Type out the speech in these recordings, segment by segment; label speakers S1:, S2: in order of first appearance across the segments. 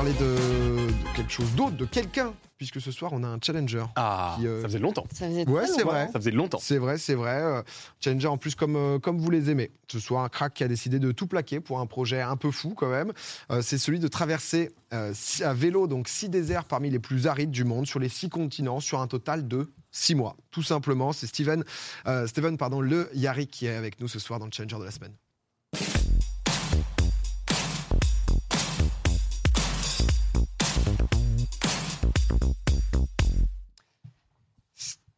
S1: parler de, de quelque chose d'autre, de quelqu'un, puisque ce soir on a un challenger.
S2: Ah,
S1: Qui, euh,
S2: ça faisait longtemps.
S3: Ça faisait
S1: Ouais, c'est vrai.
S2: Ça faisait longtemps.
S1: C'est vrai, c'est vrai. euh, Challenger en plus comme, euh, comme vous les aimez. Ce soir, un crack qui a décidé de tout plaquer pour un projet un peu fou quand même. Euh, c'est celui de traverser euh, six- à vélo donc six déserts parmi les plus arides du monde sur les six continents sur un total de six mois. Tout simplement, c'est Steven, euh, Steven pardon, le Yari qui est avec nous ce soir dans le Challenger de la semaine.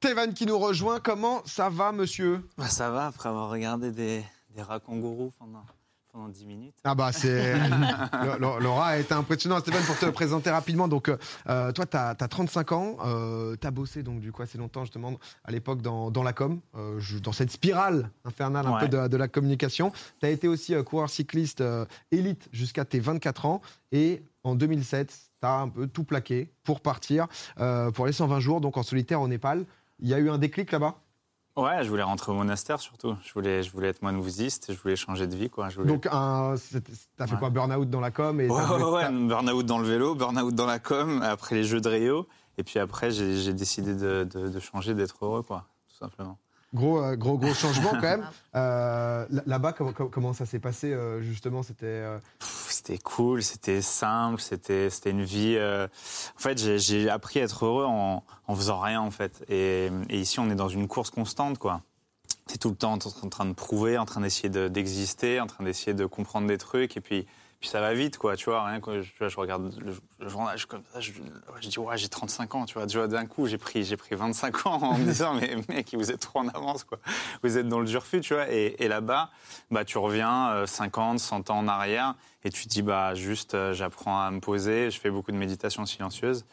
S1: Steven qui nous rejoint, comment ça va monsieur
S4: Bah, ça va, après avoir regardé des, des rats kangourous pendant, pendant 10 minutes.
S1: Ah bah c'est... Laura a été impressionnant. Steven, pour te présenter rapidement, donc euh, toi tu as, 35 ans, euh, tu as bossé donc du coup assez longtemps justement à l'époque dans, dans la com, euh, je- dans cette spirale infernale un
S4: Ouais.
S1: peu de, de la communication. Tu as été aussi euh, coureur cycliste euh, élite jusqu'à tes 24 ans et en 2007, tu as un peu tout plaqué pour partir euh, pour les 120 jours donc en solitaire au Népal. Il y a eu un déclic là-bas?
S4: Ouais, je voulais rentrer au monastère surtout. Je voulais, je voulais être moine bouddhiste, je voulais changer de vie. Quoi. Je voulais...
S1: Donc un- t'as fait
S4: Ouais.
S1: quoi Burn-out dans la com et
S4: ouais, ouais, burn-out dans le vélo, burn-out dans la com, après les jeux de Rio. Et puis après, j'ai j'ai décidé de, de- de changer, d'être heureux, quoi, tout simplement.
S1: Gros, euh, gros, gros changement quand même. Euh, là- Là-bas, comment, ça s'est passé euh, justement C'était euh,
S4: C'était cool, c'était simple, c'était c'était une vie. euh, En fait, j'ai- appris à être heureux en, en faisant rien, en fait. Et, et ici, on est dans une course constante, quoi. T'es tout le temps en train- de prouver, en train d'essayer de- d'exister, en train d'essayer de comprendre des trucs, et puis. Puis ça va vite, quoi, tu vois. Rien que tu vois, je regarde le, le journal, je, comme ça, je, dis, ouais, j'ai 35 ans, tu vois. Tu vois, d'un coup, j'ai pris, j'ai pris 25 ans en me disant, mais mec, vous êtes trop en avance, quoi. Vous êtes dans le dur fut, tu vois. Et, là-bas, bah, tu reviens euh, 50, 100 ans en arrière et tu te dis, bah, juste, euh, j'apprends à me poser. Je fais beaucoup de méditation silencieuse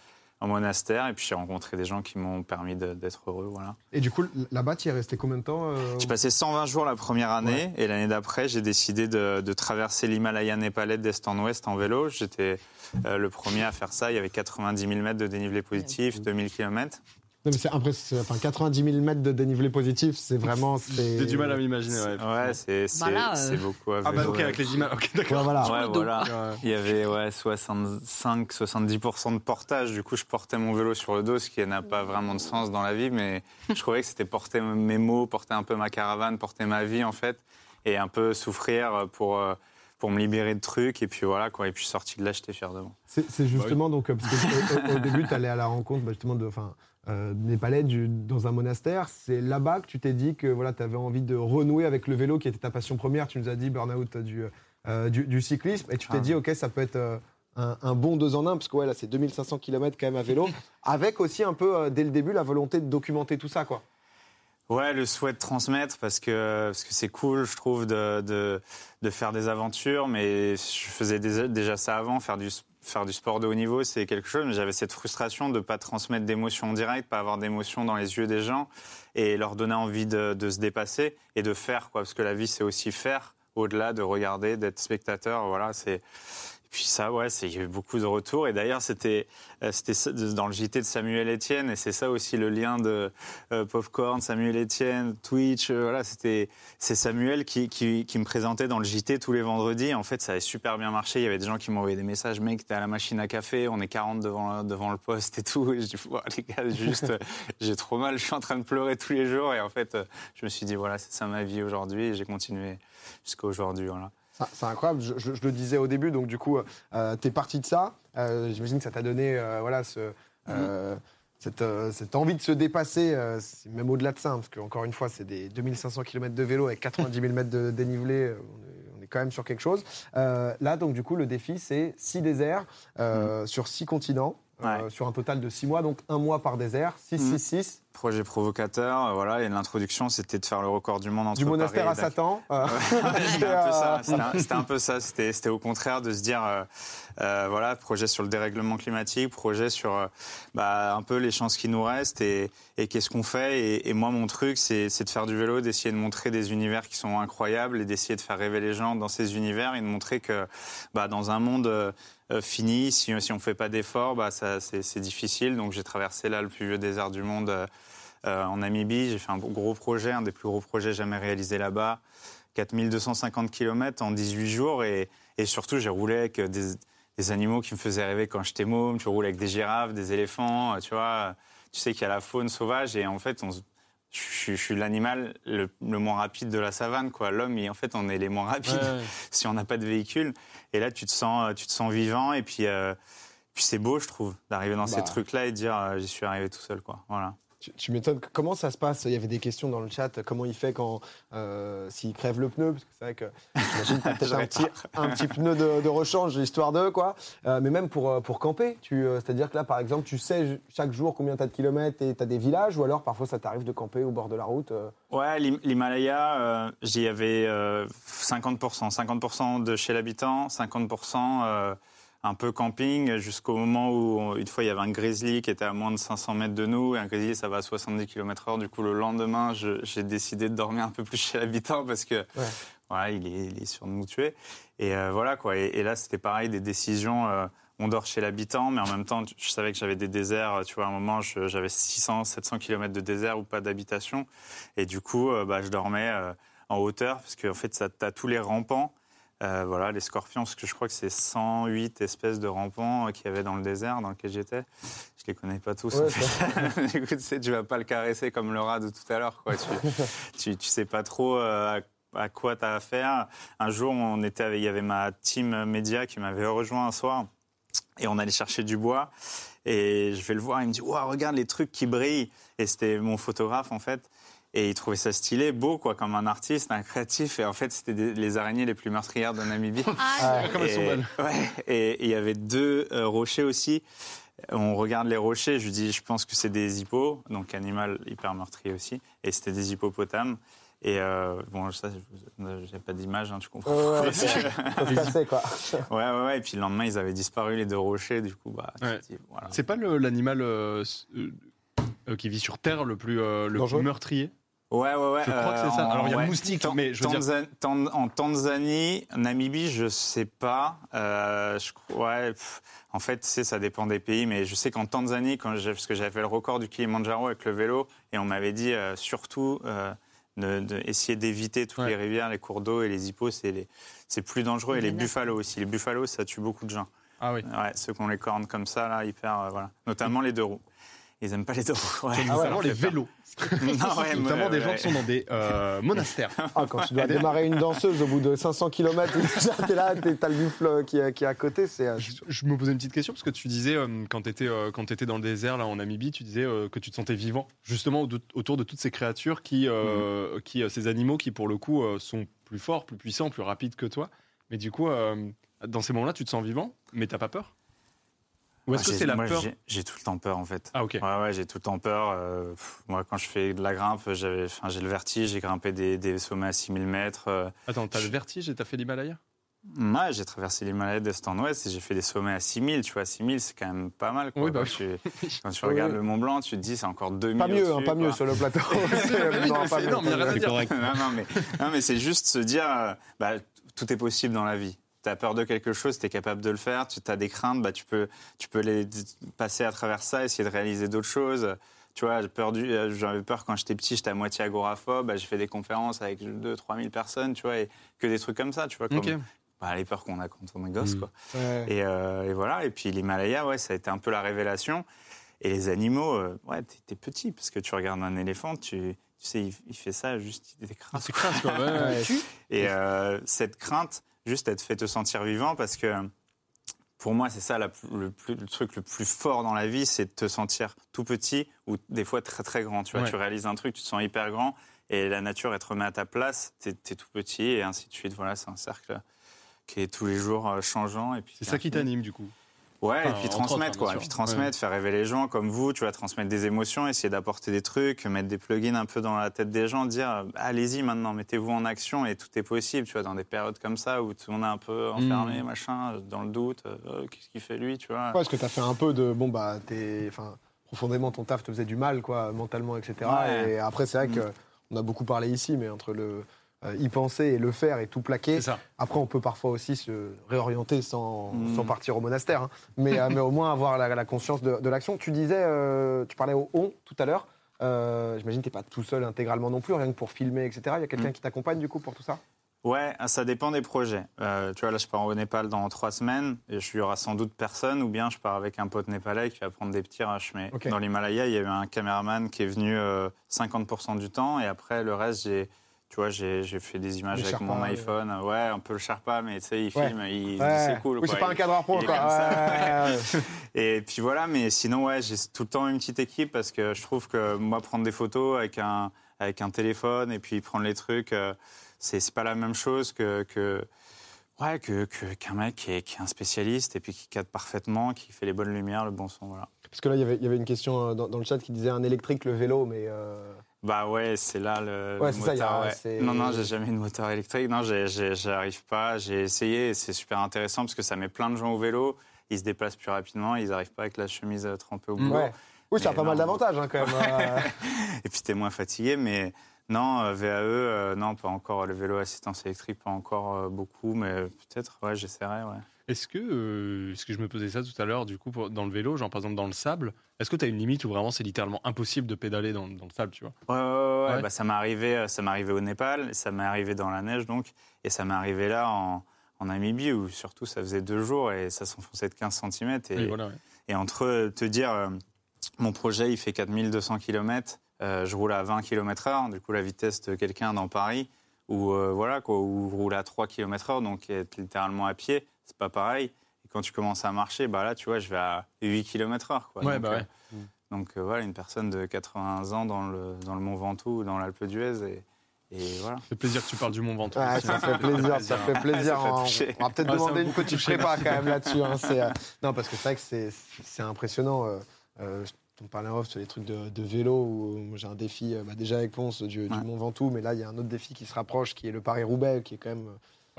S4: en monastère et puis j'ai rencontré des gens qui m'ont permis d'être heureux, voilà.
S1: Et du coup, là-bas, tu y es resté combien de temps euh,
S4: J'ai passé 120 jours la première année
S1: Ouais.
S4: et l'année d'après, j'ai décidé de, de traverser l'Himalaya népalais d'est en ouest en vélo. J'étais euh, le premier à faire ça. Il y avait 90 000 mètres de dénivelé positif, 2000 km.
S1: Non, mais c'est impressionnant. Enfin, 90 000 mètres de dénivelé positif, c'est vraiment.
S2: J'ai du mal à m'imaginer. Ouais,
S4: Ouais, c'est c'est-
S3: Bah euh.
S4: c'est beaucoup à
S2: Ah bah ok,
S4: ouais.
S2: avec les images. Ok, d'accord.
S1: Ouais, voilà.
S4: Ouais, voilà. Il y avait ouais, 65-70% de portage. Du coup, je portais mon vélo sur le dos, ce qui n'a pas vraiment de sens dans la vie. Mais je trouvais que c'était porter mes mots, porter un peu ma caravane, porter ma vie, en fait. Et un peu souffrir pour, euh, pour me libérer de trucs. Et puis voilà, quoi. Et puis sorti de là, j'étais fier de moi.
S1: C'est c'est justement donc euh, parce que au, au début tu allais à la rencontre bah, justement de enfin euh, des palais du- dans un monastère. C'est là-bas que tu t'es dit que voilà tu avais envie de renouer avec le vélo qui était ta passion première. Tu nous as dit burn-out du, euh, du du cyclisme et tu t'es
S4: Ah.
S1: dit ok ça peut être euh, un, un bon deux en un parce que ouais là c'est 2500 km quand même à vélo avec aussi un peu dès le début la volonté de documenter tout ça quoi.
S4: Ouais, le souhait de transmettre parce que parce que c'est cool, je trouve, de, de de faire des aventures. Mais je faisais déjà, déjà ça avant, faire du faire du sport de haut niveau, c'est quelque chose. Mais j'avais cette frustration de pas transmettre d'émotions en direct, pas avoir d'émotions dans les yeux des gens et leur donner envie de, de se dépasser et de faire quoi. Parce que la vie, c'est aussi faire au-delà de regarder, d'être spectateur. Voilà, c'est puis ça, ouais, il y a eu beaucoup de retours. Et d'ailleurs, c'était euh, dans le JT de Samuel Etienne. Et c'est ça aussi le lien de euh, Popcorn, Samuel Etienne, Twitch. euh, voilà, c'était c'est Samuel qui, qui, me présentait dans le JT tous les vendredis. En fait, ça avait super bien marché. Il y avait des gens qui m'envoyaient des messages. Mec, t'es à la machine à café, on est 40 devant, devant le poste et tout. Et je dis, les gars, juste, j'ai trop mal. Je suis en train de pleurer tous les jours. Et en fait, je me suis dit, voilà, c'est ça ma vie aujourd'hui. Et j'ai continué jusqu'à aujourd'hui. Voilà.
S1: C'est incroyable, je, je- je le disais au début, donc du coup, euh, t'es parti de ça. Euh, J'imagine que ça t'a donné euh, voilà, ce, euh, cette, cette envie de se dépasser, même au-delà de ça, hein, parce qu'encore une fois, c'est des 2500 km de vélo avec 90 000 mètres de dénivelé, on est, on est quand même sur quelque chose. Là, donc du coup, le défi, c'est six déserts euh, sur six continents,
S4: Ouais.
S1: sur un total de six mois, donc un mois par désert, 6,
S4: Mhm.
S1: 6, 6.
S4: Projet provocateur, euh, voilà. Et l'introduction, c'était de faire le record du monde entre
S1: Du monastère
S4: Paris
S1: à. Satan. euh,
S4: C'était un peu ça.
S1: euh,
S4: C'était un, peu ça. C'était, au contraire de se dire, euh, euh, voilà, projet sur le dérèglement climatique, projet sur bah, un peu les chances qui nous restent et, et qu'est-ce qu'on fait. Et, et moi, mon truc, c'est, de faire du vélo, d'essayer de montrer des univers qui sont incroyables et d'essayer de faire rêver les gens dans ces univers et de montrer que bah, dans un monde fini, si, si on fait pas d'efforts, bah, c'est difficile. Donc j'ai traversé là le plus vieux désert du monde. Euh, euh, en Namibie, j'ai fait un gros projet, un des plus gros projets jamais réalisés là-bas. 4250 km en 18 jours et, et surtout j'ai roulé avec des, des animaux qui me faisaient rêver quand j'étais môme. Tu roules avec des girafes, des éléphants, euh, tu vois. Tu sais qu'il y a la faune sauvage et en fait, on se- je, suis- l'animal le, le moins rapide de la savane, quoi. L'homme, en fait, on est les moins rapides
S2: Ouais, ouais.
S4: si on n'a pas de véhicule. Et là, tu te sens, tu te sens vivant et puis, euh, puis c'est beau, je trouve, d'arriver dans
S1: Bah.
S4: ces trucs-là et de dire, euh, j'y suis arrivé tout seul, quoi. Voilà.
S1: Tu, tu m'étonnes. Comment ça se passe? Il y avait des questions dans le chat. Comment il fait quand euh, s'il crève le pneu? Parce que c'est vrai que j'imagine que peut-être un petit, un petit pneu de, de rechange, histoire de quoi. Euh, mais même pour, euh, pour camper, tu, euh, c'est-à-dire que là, par exemple, tu sais chaque jour combien tu as de kilomètres et tu as des villages, ou alors parfois ça t'arrive de camper au bord de la route.
S4: Ouais, l'Him- l'Himalaya, j'y avais euh, 50%. 50% de chez l'habitant, 50% euh, un peu camping, jusqu'au moment où, une fois, il y avait un grizzly qui était à moins de 500 mètres de nous. Et un grizzly, ça va à 70 km/h. Du coup, le lendemain, j'ai décidé de dormir un peu plus chez l'habitant parce que voilà, il, est, il est sûr de nous tuer. Et euh, voilà, quoi. Et, et là, c'était pareil, des décisions. euh, on dort chez l'habitant, mais en même temps, je savais que j'avais des déserts. Tu vois, à un moment, j'avais 600, 700 km de désert ou pas d'habitation. Et du coup, euh, bah, je dormais en hauteur, parce qu'en fait, ça as tous les rampants. Euh, voilà, les scorpions, parce que je crois que c'est 108 espèces de rampants euh, qu'il y avait dans le désert dans lequel j'étais. Je les connais pas tous.
S1: Ouais,
S4: coup, tu sais, tu vas pas le caresser comme le rat de tout à l'heure. quoi. Tu, tu, tu sais pas trop euh, à, à quoi tu as affaire. Un jour, on était avec, il y avait ma team média qui m'avait rejoint un soir. Et on allait chercher du bois. Et je vais le voir, il me dit Waouh, regarde les trucs qui brillent. Et c'était mon photographe, en fait. Et il trouvait ça stylé, beau, quoi, comme un artiste, un créatif. Et en fait, c'était des- les araignées les plus meurtrières de Namibie.
S2: Ah, Comme elles sont
S4: Et-
S2: belles.
S4: Ouais, et il y avait deux euh, rochers aussi. On regarde les rochers, je lui dis, je pense que c'est des hippos, donc animal hyper meurtrier aussi. Et c'était des hippopotames. Et euh, bon, ça, j'ai pas d'image, hein, tu comprends.
S1: Ouais, ouais,
S4: que-
S1: quoi.
S4: ouais, ouais, ouais. Et puis le lendemain, ils avaient disparu, les deux rochers. Du coup, bah,
S2: Ouais.
S4: voilà.
S2: C'est pas l'animal euh, euh, qui vit sur Terre le plus, euh, le plus meurtrier?
S4: Ouais, ouais, ouais.
S2: Je crois que c'est ça.
S4: en-
S2: Alors, il y a
S4: ouais.
S2: moustique,
S4: Tan-
S2: mais je veux dire-
S4: Tan- En Tanzanie, Namibie, je sais pas. Euh, je, ouais, pff, en fait, c'est ça dépend des pays, mais je sais qu'en Tanzanie, quand j'ai, parce que j'avais fait le record du Kilimanjaro avec le vélo, et on m'avait dit euh, surtout euh, de, de essayer d'éviter toutes
S2: Ouais.
S4: les rivières, les cours d'eau et les hippos, c'est, plus dangereux. Et les buffalo aussi. Les buffalo, ça tue beaucoup de gens.
S2: Ah oui.
S4: Ouais, ceux qui ont les cornes comme ça, là, hyper, euh, voilà. Notamment les deux roues. Ils aiment pas les roues. Ouais,
S2: Notamment
S4: leur
S2: les vélos.
S4: Non, ouais,
S2: Notamment
S4: ouais,
S2: des gens
S4: ouais.
S2: qui sont dans des euh, monastères.
S1: Ah, quand tu dois démarrer une danseuse au bout de 500 km, t'es là, t'as le buffle qui est, qui est à côté, c'est. euh,
S2: Je, je me posais une petite question parce que tu disais euh, quand tu étais, dans le désert là en Namibie, tu disais euh, que tu te sentais vivant justement au- autour de toutes ces créatures qui, euh, qui euh, ces animaux qui pour le coup euh, sont plus forts, plus puissants, plus rapides que toi. Mais du coup, euh, dans ces moments-là, tu te sens vivant, mais t'as pas peur? Ou est-ce
S4: Ah,
S2: que c'est la
S4: moi,
S2: peur
S4: j'ai- J'ai tout le temps peur en fait.
S2: Ah ok.
S4: Ouais, ouais, j'ai tout le temps peur. euh, pff, moi, quand je fais de la grimpe, j'avais, j'ai le vertige, j'ai grimpé des, des sommets à 6000 mètres. euh,
S2: Attends, t'as le vertige et t'as fait l'Himalaya?
S4: Ouais, j'ai traversé l'Himalaya d'est en ouest et j'ai fait des sommets à 6000. Tu vois, 6000, c'est quand même pas mal. Quoi.
S2: Oui, bah
S4: quand, tu, quand tu regardes
S1: oui.
S4: le Mont Blanc, tu te dis c'est encore 2000.
S1: Pas mieux, hein, pas mieux sur le plateau.
S2: oui, non,
S4: mais, non, mais c'est juste se dire, euh, bah, tout est possible dans la vie. Tu as peur de quelque chose, tu es capable de le faire. Tu as des craintes, bah, tu, peux, tu peux les passer à travers ça, essayer de réaliser d'autres choses. Tu vois, euh, j'avais peur quand j'étais petit, j'étais à moitié agoraphobe. Bah, j'ai fait des conférences avec 2-3 000 personnes, tu vois, et que des trucs comme ça, tu vois, comme bah, les peurs qu'on a quand on est gosse,
S2: Mm.
S4: quoi.
S1: Ouais.
S4: Et, euh, et voilà. Et puis l'Himalaya, ouais, ça a été un peu la révélation. Et les animaux, euh, ouais, t'es, petit parce que tu regardes un éléphant, tu, tu sais, il, il fait ça, juste il écrase.
S2: C'est crasse quoi. Ouais.
S4: Et euh, cette crainte, juste, te fait te sentir vivant parce que pour moi, c'est ça la le, plus- le truc le plus fort dans la vie, c'est de te sentir tout petit ou des fois très très grand. Tu vois,
S2: Ouais.
S4: tu réalises un truc, tu te sens hyper grand et la nature, elle te remet à ta place, t'es, t'es tout petit et ainsi de suite. Voilà, c'est un cercle qui est tous les jours euh, changeant. Et puis
S2: C'est ça qui t'anime du coup.
S4: Ouais,
S2: Enfin,
S4: et puis transmettre,
S2: autres,
S4: quoi. Et puis transmettre, faire rêver les gens comme vous, tu vas transmettre des émotions, essayer d'apporter des trucs, mettre des plugins un peu dans la tête des gens, dire euh, allez-y maintenant, mettez-vous en action et tout est possible, tu vois, dans des périodes comme ça où tout le monde est un peu enfermé,
S2: Mm.
S4: machin, dans le doute, euh, euh, qu'est-ce qu'il fait lui, tu vois.
S1: Ouais, parce que t'as fait un peu de. Bon, bah, t'es. Enfin, profondément, ton taf te faisait du mal, quoi, mentalement, etc.
S4: Ouais.
S1: Et après, c'est vrai
S4: Mm.
S1: que on a beaucoup parlé ici, mais entre le y penser et le faire et tout plaquer,
S2: ça.
S1: après, on peut parfois aussi se réorienter sans,
S4: Mm.
S1: sans partir au monastère. hein. Mais, euh, mais au moins avoir la, la conscience de, de l'action. Tu disais, euh, tu parlais au on tout à l'heure. Euh, J'imagine que tu n'es pas tout seul intégralement non plus, rien que pour filmer, etc. Il y a quelqu'un
S4: Mm.
S1: qui t'accompagne du coup pour tout ça?
S4: Ouais, ah, ça dépend des projets. Euh, tu vois, là, je pars au Népal dans trois semaines et je y aura sans doute personne, ou bien je pars avec un pote népalais qui va prendre des petits rushs. Mais dans l'Himalaya, il y a eu un caméraman qui est venu euh, 50% du temps et après, le reste, j'ai. Tu vois, j'ai fait des images
S1: Le
S4: avec
S1: Sherpa,
S4: mon
S1: ouais.
S4: iPhone. Ouais, un peu le Sherpa, mais tu sais, il
S1: Ouais.
S4: filme, il,
S1: Ouais.
S4: c'est cool.
S1: Oui, c'est pas un cadreur pro, quoi.
S4: Et puis voilà, mais sinon, ouais, j'ai tout le temps une petite équipe parce que je trouve que moi, prendre des photos avec un, avec un téléphone et puis prendre les trucs, euh, c'est pas la même chose que. que Ouais, que que- qu'un mec qui est, qui est un spécialiste et puis qui cadre parfaitement, qui fait les bonnes lumières, le bon son, voilà.
S1: Parce que là, il y avait- il y avait une question euh, dans, dans le chat qui disait un électrique, le vélo, mais. euh,
S4: Bah ouais, c'est là le,
S1: Ouais,
S4: le
S1: c'est ça, il y a-
S4: moteur. ouais. Non, non, j'ai jamais eu de moteur électrique. Non, j'arrive pas. J'ai essayé et c'est super intéressant parce que ça met plein de gens au vélo. Ils se déplacent plus rapidement. Ils n'arrivent pas avec la chemise euh, trempée au boulot.
S1: Ouais. Oui, ça a pas mal d'avantages, hein, quand même. euh.
S4: Et puis t'es moins fatigué, mais non, euh, VAE, euh, non, pas encore. Le vélo assistance électrique, pas encore euh, beaucoup, mais peut-être, ouais, j'essaierai, ouais.
S2: Est-ce que, euh, est-ce que je me posais ça tout à l'heure, du coup, pour- dans le vélo, genre par exemple dans le sable, est-ce que tu as une limite où vraiment c'est littéralement impossible de pédaler dans, dans le sable, tu vois?
S4: Ouais, ouais, ouais,
S2: Ouais.
S4: Bah, ça m'est arrivé, ça m'est arrivé au Népal, ça m'est arrivé dans la neige, donc, et ça m'est arrivé là en, en Namibie, où surtout ça faisait deux jours et ça s'enfonçait de 15 cm. Et,
S2: Oui, voilà, ouais.
S4: Et entre te dire, euh, mon projet, il fait 4200 km, euh, je roule à 20 km heure, du coup, la vitesse de quelqu'un dans Paris, ou euh, voilà, quoi, ou roule à 3 km heure, donc être littéralement à pied, c'est pas pareil. Et quand tu commences à marcher, bah là, tu vois, je vais à 8 km heure, quoi.
S2: Ouais,
S4: donc,
S2: bah ouais.
S4: euh, donc euh, voilà, une personne de 80 ans dans le, dans le Mont Ventoux ou dans l'Alpe d'Huez, et, et voilà.
S2: Ça fait plaisir que tu parles du Mont Ventoux.
S1: Ouais, ça fait plaisir, ça fait plaisir.
S4: Ça fait
S1: On, on va peut-être
S2: Ah,
S1: demander
S2: m'a
S1: une petite prépa quand même là-dessus. hein, euh, Non, parce que c'est vrai que c'est, c'est impressionnant. euh, euh, on parlait en off sur les trucs de, de vélo où j'ai un défi euh, bah, déjà avec Ponce du. Mont Ventoux, mais là il y a un autre défi qui se rapproche qui est le Paris-Roubaix qui est quand même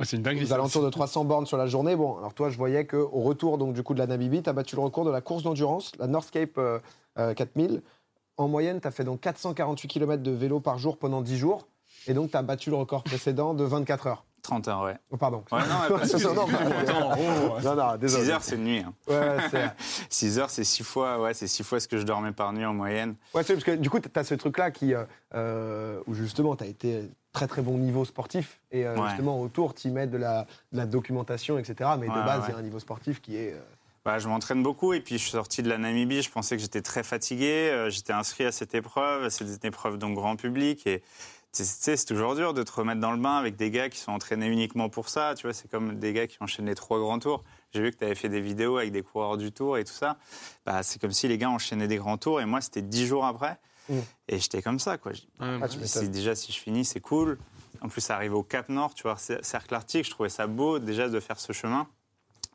S2: Ouais, c'est une
S1: aux alentours de 300 bornes sur la journée. Bon, alors toi je voyais qu'au retour donc, du coup de la Namibie, tu as battu le record de la course d'endurance, la Northscape euh, euh, 4000. En moyenne, tu as fait donc 448 km de vélo par jour pendant 10 jours. Et donc, tu as battu le record précédent de 24 heures.
S4: 30 heures, ouais.
S1: Oh, pardon.
S4: Ouais, non, ouais, pas de souci.
S1: non,
S2: Attends, oh,
S1: non, non, désolé.
S4: 6 heures, c'est une nuit. hein.
S1: Ouais, c'est...
S4: 6 heures, c'est 6 fois, ouais, c'est six fois ce que je dormais par nuit en moyenne.
S1: Ouais, c'est parce que du coup, tu as ce truc-là qui, euh, euh, où justement, tu as été très très bon niveau sportif. Et euh,
S4: Ouais.
S1: justement, autour, tu mets de la, de la documentation, etc. Mais de base, il y a un niveau sportif qui est. euh,
S4: Bah, je m'entraîne beaucoup et puis je suis sorti de la Namibie. Je pensais que j'étais très fatigué. J'étais inscrit à cette épreuve. C'est une épreuve donc grand public et c'est toujours dur de te remettre dans le bain avec des gars qui sont entraînés uniquement pour ça. Tu vois, c'est comme des gars qui enchaînent les trois grands tours. J'ai vu que tu avais fait des vidéos avec des coureurs du tour et tout ça. Bah, c'est comme si les gars enchaînaient des grands tours et moi, c'était dix jours après.
S1: Mm.
S4: Et j'étais comme ça, quoi.
S1: Ah, tu
S4: si- déjà, si je finis, c'est cool. En plus, ça arrive au Cap Nord, tu vois, cer- cercle arctique. Je trouvais ça beau déjà de faire ce chemin.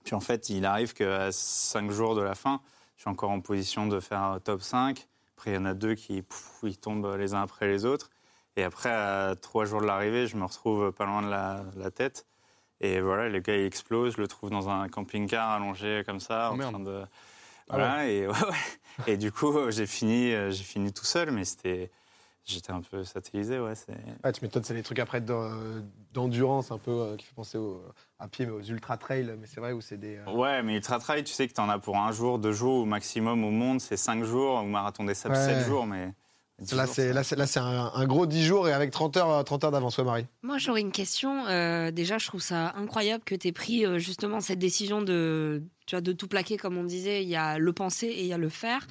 S4: Puis en fait, il arrive qu'à 5 jours de la fin, je suis encore en position de faire un top 5. Après, il y en a deux qui pouf, ils tombent les uns après les autres. Et après, à 3 jours de l'arrivée, je me retrouve pas loin de la, la tête. Et voilà, le gars, il explose. Je le trouve dans un camping-car allongé comme ça.
S2: Oh,
S4: en train de...
S1: Ah
S4: Voilà, et, ouais, ouais. et du coup, j'ai fini, euh, j'ai fini tout seul, mais c'était... J'étais un peu satellisé, ouais.
S1: Ouais, tu m'étonnes, c'est des trucs après d'en- d'endurance un peu euh, qui fait penser au- à pied, mais aux ultra trails. Mais c'est vrai où c'est des. euh,
S4: Ouais, mais ultra trail, tu sais que tu en as pour un jour, deux jours au maximum au monde, c'est cinq jours, ou marathon des sables,
S1: Ouais.
S4: sept jours, mais.
S1: Là, c'est,
S4: ça-
S1: là, c'est, là, c'est un, un gros 10 jours et avec 30 heures, euh, 30 heures d'avance, ouais, Marie.
S3: Moi, j'aurais une question. Euh, déjà, je trouve ça incroyable que tu aies pris euh, justement cette décision de, tu vois, de tout plaquer, comme on disait. Il y a le penser et il y a le faire.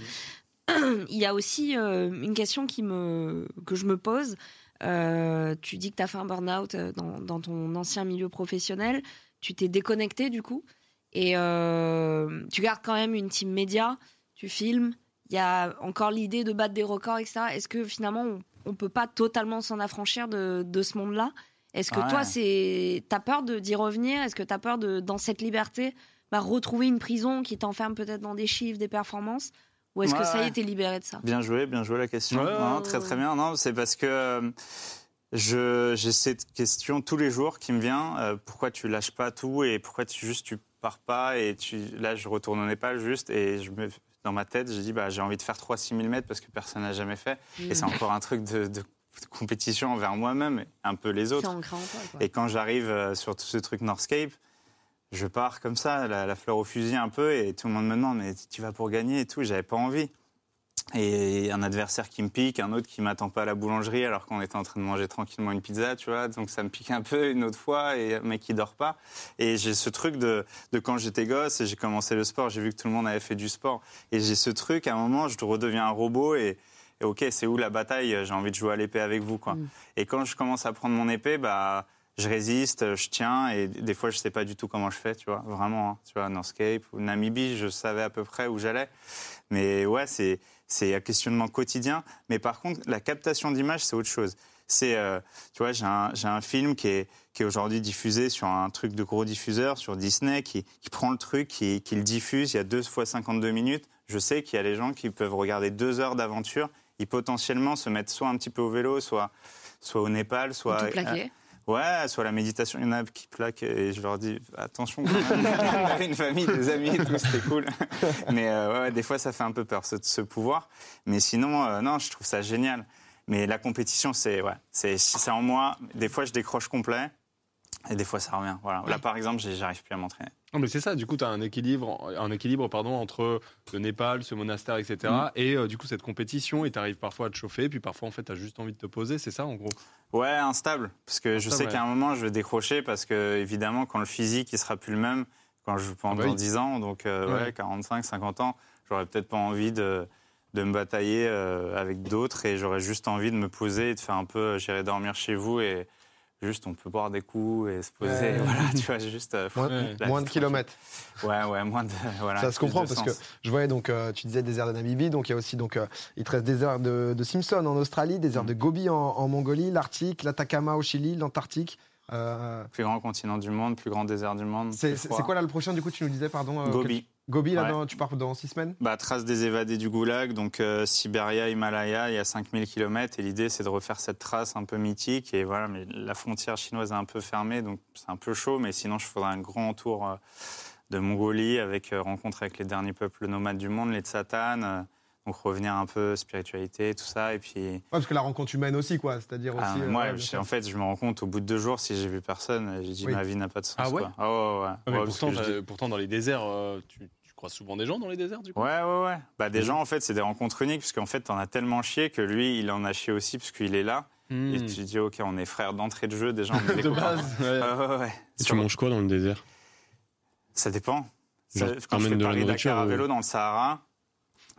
S3: Il y a aussi euh, une question qui me, que je me pose. Euh, tu dis que tu as fait un burn-out dans, dans ton ancien milieu professionnel. Tu t'es déconnecté du coup. Et euh, tu gardes quand même une team média. Tu filmes. Il y a encore l'idée de battre des records, etc. Est-ce que finalement, on ne peut pas totalement s'en affranchir de, de ce monde-là? Est-ce que
S4: Ouais.
S3: toi, c'est t'as peur de- d'y revenir? Est-ce que tu as peur de, dans cette liberté, bah, retrouver une prison qui t'enferme peut-être dans des chiffres, des performances? Ou est-ce que ça y est, t'es libéré de ça?
S4: Bien joué, bien joué la question.
S2: Ouais,
S4: Non, très très bien. Non, c'est parce que euh, je j'ai cette question tous les jours qui me vient. euh, pourquoi tu lâches pas tout et pourquoi tu juste tu pars pas et tu là je retourne au Népal juste et je me dans ma tête j'ai dit bah j'ai envie de faire 3 6000 mètres parce que personne n'a jamais fait
S3: Mm.
S4: et c'est encore un truc de, de compétition envers moi-même et un peu les autres.
S3: en. Quoi.
S4: Et quand j'arrive euh, sur tout ce truc Northscape, je pars comme ça, la, la fleur au fusil un peu, et tout le monde me demande, mais tu vas pour gagner et tout, j'avais pas envie. Et un adversaire qui me pique, un autre qui m'attend pas à la boulangerie alors qu'on était en train de manger tranquillement une pizza, tu vois. Donc ça me pique un peu une autre fois et un mec qui dort pas. Et j'ai ce truc de, de quand j'étais gosse et j'ai commencé le sport, j'ai vu que tout le monde avait fait du sport. Et j'ai ce truc, à un moment, je redeviens un robot et, et ok, c'est où la bataille? J'ai envie de jouer à l'épée avec vous, quoi.
S3: Mm.
S4: Et quand je commence à prendre mon épée, bah, je résiste, je tiens, et des fois, je sais pas du tout comment je fais, tu vois, vraiment. hein. tu vois, Northscape ou Namibie, je savais à peu près où j'allais. Mais ouais, c'est c'est un questionnement quotidien. Mais par contre, la captation d'image, c'est autre chose. C'est, euh, tu vois, j'ai un, film qui est, qui est aujourd'hui diffusé sur un truc de gros diffuseur, sur Disney, qui, prend le truc, qui, qui le diffuse. Il y a deux fois 52 minutes. Je sais qu'il y a les gens qui peuvent regarder deux heures d'aventure. Ils potentiellement se mettent soit un petit peu au vélo, soit, soit au Népal, soit. Ouais, soit la méditation. Il y en a qui plaquent et je leur dis attention. On avait une famille, des amis et tout, c'était cool. Mais euh, ouais, des fois, ça fait un peu peur, ce, ce pouvoir. Mais sinon, euh, non, je trouve ça génial. Mais la compétition, c'est ouais, c'est en moi. Des fois, je décroche complet et des fois, ça revient. Voilà. Là, par exemple, j'arrive plus à m'entraîner.
S2: Non, mais c'est ça, du coup, tu as un équilibre, un équilibre pardon, entre le Népal, ce monastère, etc. Et euh, du coup, cette compétition, et tu arrives parfois à te chauffer, puis parfois, en fait, tu as juste envie de te poser, c'est ça, en gros?
S4: Ouais, instable. Parce que je sais
S2: ouais.
S4: qu'à un moment, je vais décrocher parce que, évidemment, quand le physique, il sera plus le même, quand je pendant
S2: Ah bah oui.
S4: 10 ans, donc euh,
S2: Ouais.
S4: ouais, 45, 50 ans, j'aurais peut-être pas envie de, de me batailler euh, avec d'autres et j'aurais juste envie de me poser et de faire un peu, j'irai dormir chez vous et juste on peut boire des coups et se poser.
S1: Ouais.
S4: Voilà, tu vois, juste. euh,
S1: Moins,
S2: Ouais.
S4: là,
S1: moins de kilomètres.
S4: Ouais, ouais, moins de. Voilà,
S1: ça se comprend parce
S4: sens.
S1: que je voyais donc euh, tu disais désert de Namibie donc il y a aussi donc euh, il te reste désert de, de Simpson en Australie, désert
S4: Mm.
S1: de Gobi en, en Mongolie, l'Arctique, l'Atacama au Chili, l'Antarctique. Euh,
S4: Plus grand continent du monde, plus grand désert du monde.
S1: c'est quoi là le prochain du coup tu nous disais pardon euh,
S4: Gobi.
S1: là dans- tu pars dans six semaines?
S4: Bah, trace des évadés du Goulag, donc euh, Sibéria, Himalaya, il y a 5000 km et l'idée c'est de refaire cette trace un peu mythique et voilà, mais la frontière chinoise est un peu fermée donc c'est un peu chaud, mais sinon je ferai un grand tour euh, de Mongolie avec euh, rencontre avec les derniers peuples nomades du monde, les Tsatanes, euh, donc revenir un peu spiritualité, tout ça et puis
S1: Ouais, parce que la rencontre humaine aussi quoi, c'est-à-dire aussi.
S4: ah,
S1: euh,
S4: moi,
S1: ouais,
S4: je- en fait, je me rends compte au bout de deux jours, si j'ai vu personne, j'ai dit
S1: Oui.
S4: ma vie n'a pas de sens.
S2: Ah ouais?
S4: quoi. Ah ouais.
S2: Ah, mais pourtant,
S4: dis-
S2: pourtant, dans les déserts, euh, tu, tu croises souvent des gens dans les déserts, du coup?
S4: Ouais, ouais, ouais. Bah, des gens, en fait, c'est des rencontres uniques, parce qu'en fait, t'en as tellement chié que lui, il en a chié aussi, parce qu'il est là.
S2: Hmm.
S4: Et tu te dis, OK, on est frères d'entrée de jeu, déjà, on est
S2: De base, ouais.
S4: Ouais, ouais, ouais.
S5: Et tu
S4: Sur-
S5: manges quoi dans le désert?
S4: Ça dépend. Ça-
S5: Genre, tu
S4: quand je fais Paris-Dakar à vélo dans le Sahara,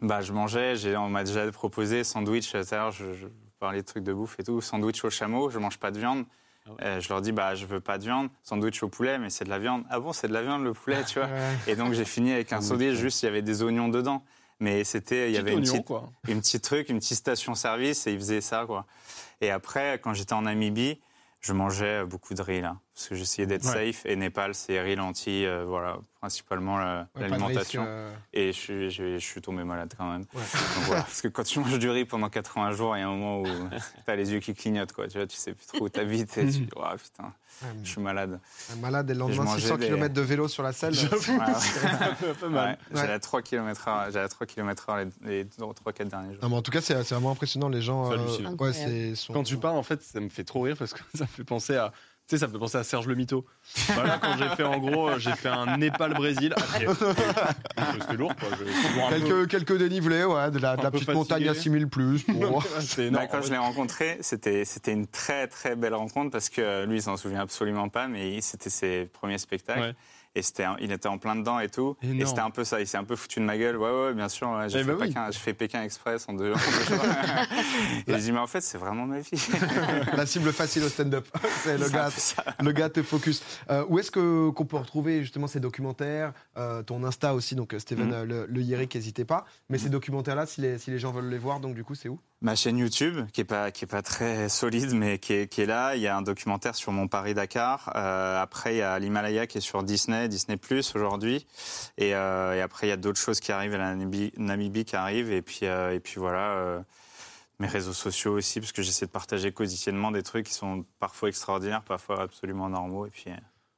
S4: bah, je mangeais, j'ai- on m'a déjà proposé sandwich, tout à l'heure, je, je parlais de trucs de bouffe et tout, sandwich au chameau, je mange pas de viande.
S2: Ah ouais.
S4: Euh, je leur dis, bah, je veux pas de viande, sandwich au poulet, mais c'est de la viande. Ah bon, c'est de la viande le poulet, tu vois? Et donc j'ai fini avec un
S5: Sandwich,
S4: juste il y avait des oignons dedans. Mais c'était, il y avait une
S2: oignon,
S4: petite,
S2: quoi.
S4: une petite truc, une petite station-service et ils faisaient ça, quoi. Et après, quand j'étais en Namibie, je mangeais beaucoup de riz, là. Parce que j'essayais d'être
S2: Ouais.
S4: safe. Et Népal, c'est riz, lentilles, euh, voilà, principalement la-
S1: Ouais, risque,
S4: l'alimentation.
S1: euh,
S4: Et je suis, je, je suis tombé malade quand même.
S1: Ouais.
S4: Donc voilà, parce que quand tu manges du riz pendant 80 jours, il y a un moment où t'as les yeux qui clignotent, quoi. Tu vois, tu sais plus trop où t'habites et tu dis, oh, putain,
S1: ouais,
S4: je suis malade.
S1: malade et le lendemain
S4: mangeais
S1: 600
S4: des-
S1: km de vélo sur la selle.
S2: Peu mal.
S4: Ouais, J'allais à 3 km heure, j'allais à 3 km heure les, les 3-4 derniers jours.
S1: Non, mais en tout cas, c'est c'est vraiment impressionnant. Les gens. Euh, sont-
S2: Quand tu parles, en fait, ça me fait trop rire parce que ça me fait penser à. Tu sais, ça me fait penser à Serge le Mito. Voilà, quand j'ai fait, en gros, euh, j'ai fait un Népal-Brésil. Ah, C'était lourd, quoi. Je- un peu-
S1: Quelques, quelques dénivelés, ouais, de la, de petite montagne à
S2: fatigué.
S1: 6000 plus. Pour...
S2: C'est
S4: Bah,
S2: énorme.
S4: quand je l'ai rencontré, c'était c'était une très très belle rencontre parce que lui, il s'en souvient absolument pas, mais c'était ses premiers spectacles.
S2: Ouais.
S4: Et c'était, il était en plein dedans et tout. Et c'était un peu ça. Il s'est un peu foutu de ma gueule. Ouais, ouais, bien sûr. ouais, j'ai
S2: Eh
S4: fait,
S2: bah oui.
S4: Pékin, j'ai fait Pékin Express en deux, en deux jours. et j'ai dit, mais en fait, c'est vraiment ma vie.
S1: la cible facile au stand-up. c'est le gars, le gars te focus. Euh, où est-ce que qu'on peut retrouver justement ces documentaires? Euh, Ton Insta aussi, donc euh, Steven
S4: Mhm.
S1: le, le Yerick, n'hésitez pas. Mais ces documentaires-là, si les, si les gens veulent les voir, donc du coup, c'est où?
S4: Ma chaîne YouTube, qui est pas qui est pas très solide, mais qui est, qui est là. Il y a un documentaire sur mon Paris Dakar. Euh, après, il y a l'Himalaya qui est sur Disney, Disney Plus aujourd'hui. Et, euh, et après, il y a d'autres choses qui arrivent. Il la Namibie, qui arrive. Et puis euh, et puis voilà. euh, mes réseaux sociaux aussi, parce que j'essaie de partager quotidiennement des trucs qui sont parfois extraordinaires, parfois absolument normaux. Et puis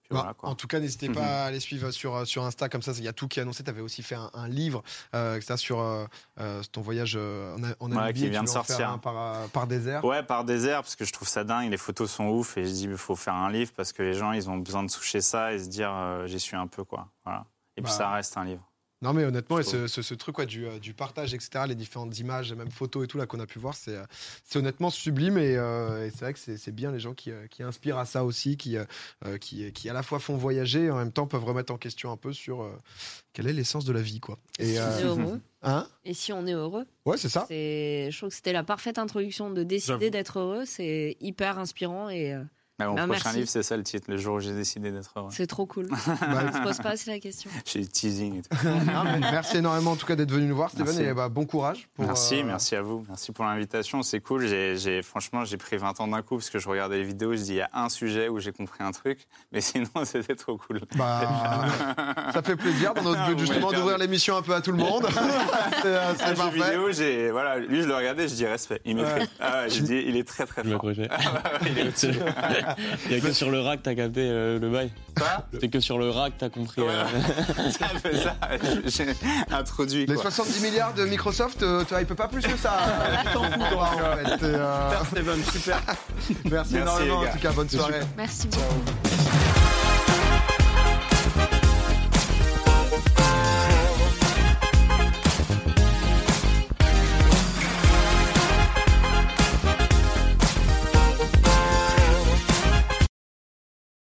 S1: Bah,
S4: voilà quoi.
S1: En tout cas, n'hésitez
S4: Mhm.
S1: pas à les suivre sur, euh, sur Insta, comme ça, il y a tout qui est annoncé. Tu avais aussi fait un, un livre, euh, sur euh, euh, ton voyage euh, en, en
S4: Ouais, qui vient de sortir.
S1: un par, euh, par désert.
S4: Ouais, par désert, parce que je trouve ça dingue. Les photos sont ouf et je dis, il faut faire un livre parce que les gens, ils ont besoin de toucher ça et se dire, euh, j'y suis un peu, quoi. Voilà. Et puis
S1: Bah.
S4: ça reste un livre.
S1: Non mais honnêtement, et ce, ce- ce truc ouais, du, euh, du partage, etc., les différentes images, même photos et tout là qu'on a pu voir, c'est euh, c'est honnêtement sublime et, euh, et c'est vrai que c'est c'est bien les gens qui, qui inspirent à ça aussi, qui, euh, qui, qui à la fois font voyager et en même temps peuvent remettre en question un peu sur euh, quelle est l'essence de la vie quoi.
S3: Et
S1: Et
S3: si on est heureux
S1: hein?
S3: Et si on est heureux
S1: Ouais, c'est ça.
S3: c'est, Je trouve que c'était la parfaite introduction de décider
S2: J'avoue.
S3: d'être heureux. C'est hyper inspirant et euh,
S4: Bah, mon
S3: Bah,
S4: prochain
S3: merci.
S4: livre, c'est ça le titre, le jour où j'ai décidé d'être heureux.
S3: c'est trop cool.
S1: Bah,
S3: On se pose pas assez la question.
S4: J'ai du teasing et tout.
S1: Non, mais merci énormément en tout cas d'être venu nous voir,
S4: Merci.
S1: et bah, bon courage. pour,
S4: merci,
S1: euh,
S4: merci à vous. Merci pour l'invitation. C'est cool. J'ai, franchement, j'ai pris 20 ans d'un coup parce que je regardais les vidéos. Je dis, il y a un sujet où j'ai compris un truc. Mais sinon, c'était trop cool.
S1: Bah, ça fait plaisir dans notre but justement d'ouvrir l'émission un peu à tout le monde. c'est
S4: jeu
S1: parfait.
S4: vidéo, j'ai, voilà, lui, je le regardais, je dis respect. Il. Ah ouais, j'ai dit, il est très, très
S5: Je
S4: fort. Il est.
S5: Il y a que sur le rack t'as capté euh, le bail.
S4: Quoi
S5: C'était que sur le rack t'as compris. euh,
S4: ça fait ça. J'ai introduit,
S1: Les
S4: quoi.
S1: 70 milliards de Microsoft, euh, tu vois, il peut pas plus que ça. T'en fous, toi, en fait. Et, euh,
S2: Steven, super.
S1: merci,
S4: Merci,
S1: énormément, en tout cas, bonne soirée.
S3: Merci beaucoup.